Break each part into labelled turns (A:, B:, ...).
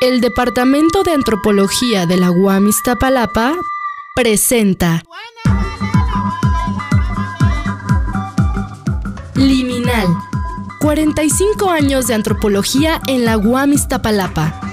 A: El Departamento de Antropología de la UAM Iztapalapa presenta Liminal. 45 años de antropología en la UAM Iztapalapa.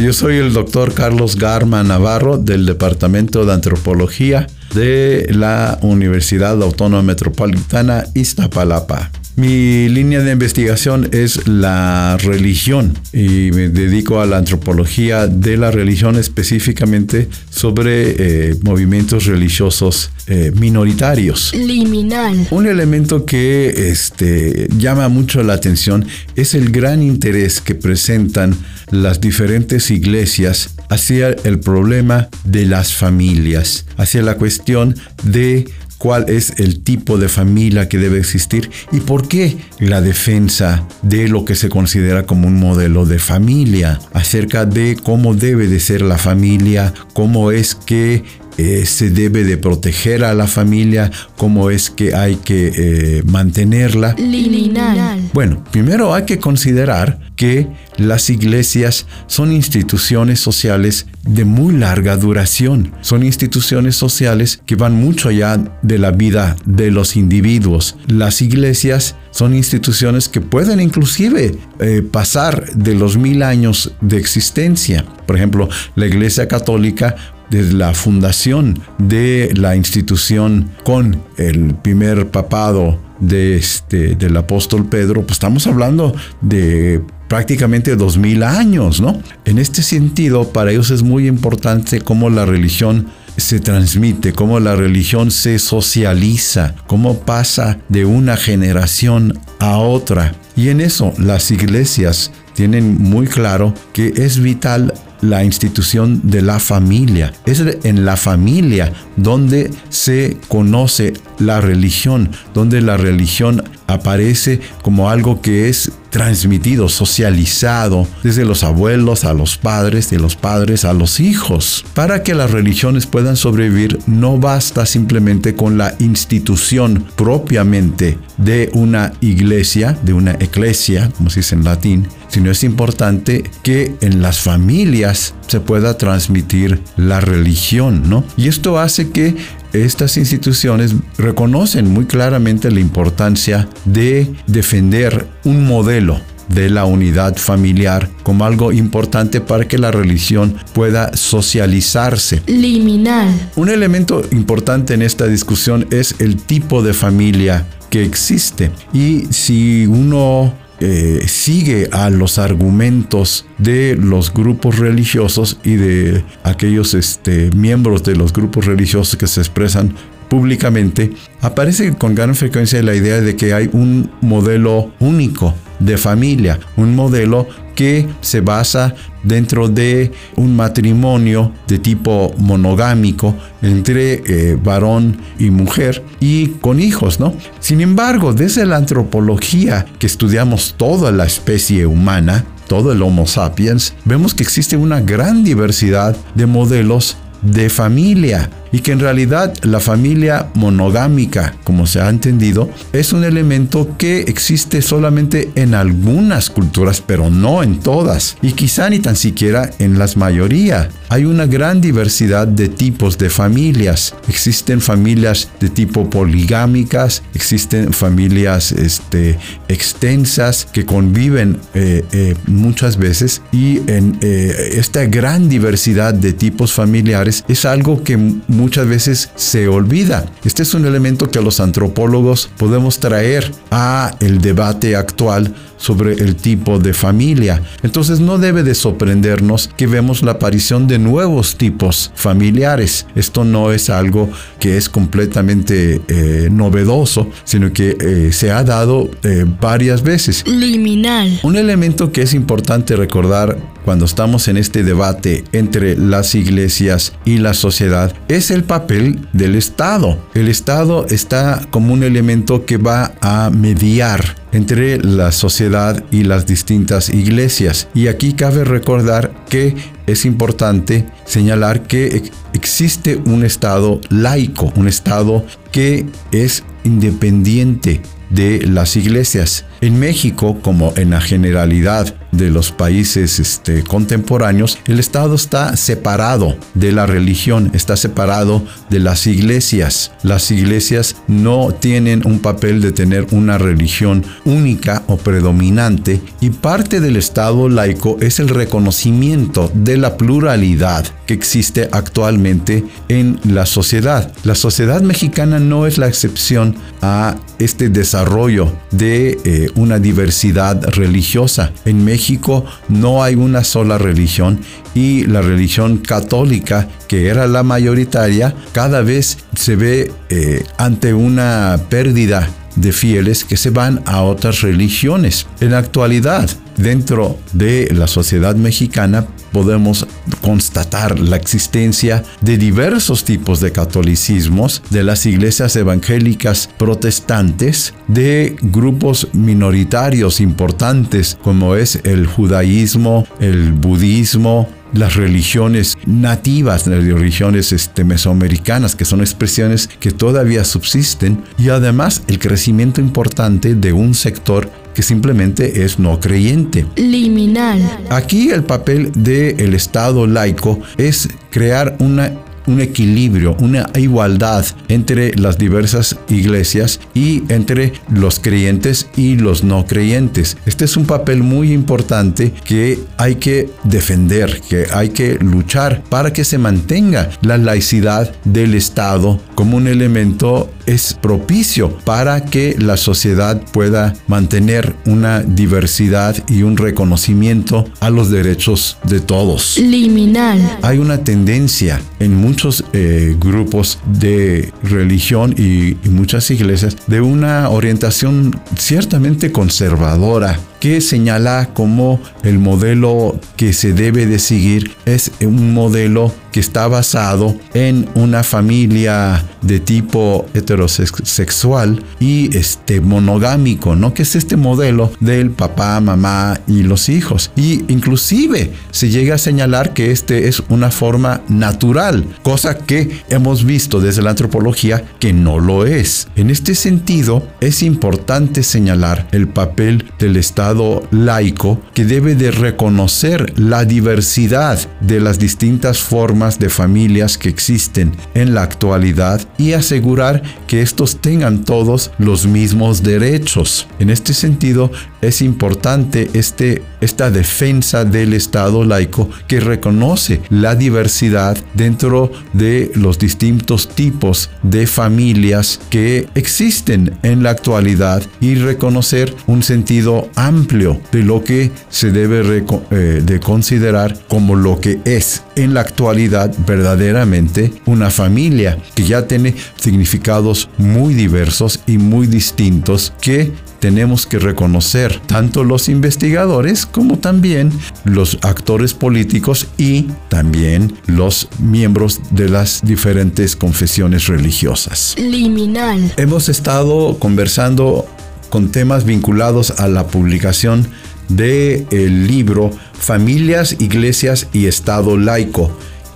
B: Yo soy el doctor Carlos Garma Navarro del Departamento de Antropología de la Universidad Autónoma Metropolitana Iztapalapa. Mi línea de investigación es la religión y me dedico a la antropología de la religión específicamente sobre eh, movimientos religiosos eh, minoritarios.
A: Liminal.
B: Un elemento que este, llama mucho la atención es el gran interés que presentan las diferentes iglesias hacia el problema de las familias, hacia la cuestión de cuál es el tipo de familia que debe existir y por qué la defensa de lo que se considera como un modelo de familia, acerca de cómo debe de ser la familia, cómo es que eh, se debe de proteger a la familia, cómo es que hay que eh, mantenerla.
A: Liminal.
B: Bueno, primero hay que considerar que las iglesias son instituciones sociales de muy larga duración. Son instituciones sociales que van mucho allá de la vida de los individuos. Las iglesias son instituciones que pueden inclusive eh, pasar de los mil años de existencia. Por ejemplo, la iglesia católica desde la fundación de la institución con el primer papado de este, del apóstol Pedro, pues estamos hablando de prácticamente dos mil años, ¿no? En este sentido, para ellos es muy importante cómo la religión se transmite, cómo la religión se socializa, cómo pasa de una generación a otra. Y en eso las iglesias tienen muy claro que es vital la institución de la familia. Es en la familia donde se conoce la religión, donde la religión aparece como algo que es transmitido, socializado, desde los abuelos a los padres, de los padres a los hijos. Para que las religiones puedan sobrevivir, no basta simplemente con la institución propiamente de una iglesia, de una eclesia, como se dice en latín, sino es importante que en las familias se pueda transmitir la religión, ¿no? Y esto hace que estas instituciones reconocen muy claramente la importancia de defender un modelo de la unidad familiar como algo importante para que la religión pueda socializarse.
A: Liminal.
B: Un elemento importante en esta discusión es el tipo de familia que existe. Y si uno eh, sigue a los argumentos de los grupos religiosos y de aquellos este, miembros de los grupos religiosos que se expresan públicamente, aparece con gran frecuencia la idea de que hay un modelo único de familia, un modelo que se basa dentro de un matrimonio de tipo monogámico entre eh, varón y mujer y con hijos, ¿no? Sin embargo, desde la antropología que estudiamos toda la especie humana, todo el Homo sapiens, vemos que existe una gran diversidad de modelos de familia y que en realidad la familia monogámica, como se ha entendido, es un elemento que existe solamente en algunas culturas, pero no en todas, y quizá ni tan siquiera en las mayoría. Hay una gran diversidad de tipos de familias. Existen familias de tipo poligámicas, existen familias este, extensas que conviven eh, eh, muchas veces y en eh, esta gran diversidad de tipos familiares es algo que muchas veces se olvida. Este es un elemento que los antropólogos podemos traer a el debate actual sobre el tipo de familia. Entonces no debe de sorprendernos que vemos la aparición de nuevos tipos familiares. Esto no es algo que es completamente eh, novedoso, sino que eh, se ha dado eh, varias veces.
A: Liminal.
B: Un elemento que es importante recordar cuando estamos en este debate entre las iglesias y la sociedad es el papel del Estado. El Estado está como un elemento que va a mediar entre la sociedad y las distintas iglesias. Y aquí cabe recordar que es importante señalar que existe un Estado laico, un Estado que es independiente de las iglesias. En México, como en la generalidad de los países este, contemporáneos, el Estado está separado de la religión, está separado de las iglesias. Las iglesias no tienen un papel de tener una religión única o predominante y parte del Estado laico es el reconocimiento de la pluralidad que existe actualmente en la sociedad. La sociedad mexicana no es la excepción a este desarrollo de eh, una diversidad religiosa. En México no hay una sola religión y la religión católica, que era la mayoritaria, cada vez se ve eh, ante una pérdida de fieles que se van a otras religiones. En la actualidad, dentro de la sociedad mexicana, podemos constatar la existencia de diversos tipos de catolicismos, de las iglesias evangélicas protestantes, de grupos minoritarios importantes como es el judaísmo, el budismo, las religiones nativas, las religiones este, mesoamericanas, que son expresiones que todavía subsisten, y además el crecimiento importante de un sector que simplemente es no creyente.
A: Liminal.
B: Aquí el papel del Estado laico es crear una un equilibrio, una igualdad entre las diversas iglesias y entre los creyentes y los no creyentes. Este es un papel muy importante que hay que defender, que hay que luchar para que se mantenga la laicidad del Estado como un elemento es propicio para que la sociedad pueda mantener una diversidad y un reconocimiento a los derechos de todos.
A: Liminal.
B: Hay una tendencia en muchos eh, grupos de religión y, y muchas iglesias de una orientación ciertamente conservadora que señala como el modelo que se debe de seguir es un modelo que está basado en una familia de tipo heterosexual y este monogámico, ¿no? Que es este modelo del papá, mamá y los hijos. Y inclusive se llega a señalar que este es una forma natural, cosa que hemos visto desde la antropología que no lo es. En este sentido, es importante señalar el papel del Estado laico que debe de reconocer la diversidad de las distintas formas de familias que existen en la actualidad y asegurar que estos tengan todos los mismos derechos. En este sentido, es importante este, esta defensa del Estado laico que reconoce la diversidad dentro de los distintos tipos de familias que existen en la actualidad y reconocer un sentido amplio de lo que se debe eh, de considerar como lo que es en la actualidad verdaderamente una familia que ya tiene significados muy diversos y muy distintos que tenemos que reconocer tanto los investigadores como también los actores políticos y también los miembros de las diferentes confesiones religiosas.
A: Liminal.
B: Hemos estado conversando con temas vinculados a la publicación del el libro Familias, Iglesias y Estado Laico,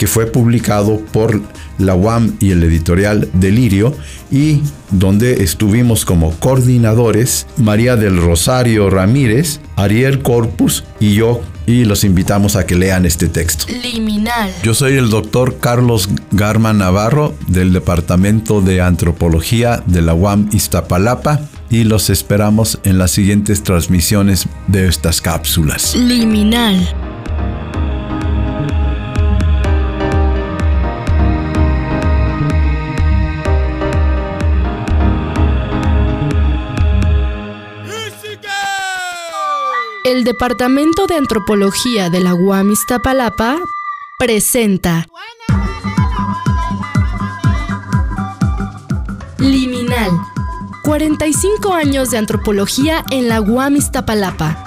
B: que fue publicado por la UAM y el editorial Delirio, y donde estuvimos como coordinadores María del Rosario Ramírez, Ariel Corpus y yo, y los invitamos a que lean este texto.
A: Liminal.
B: Yo soy el doctor Carlos Garma Navarro del Departamento de Antropología de la UAM Iztapalapa y los esperamos en las siguientes transmisiones de estas cápsulas.
A: Liminal. El Departamento de Antropología de la UAM Iztapalapa presenta Liminal 45 años de antropología en la UAM Iztapalapa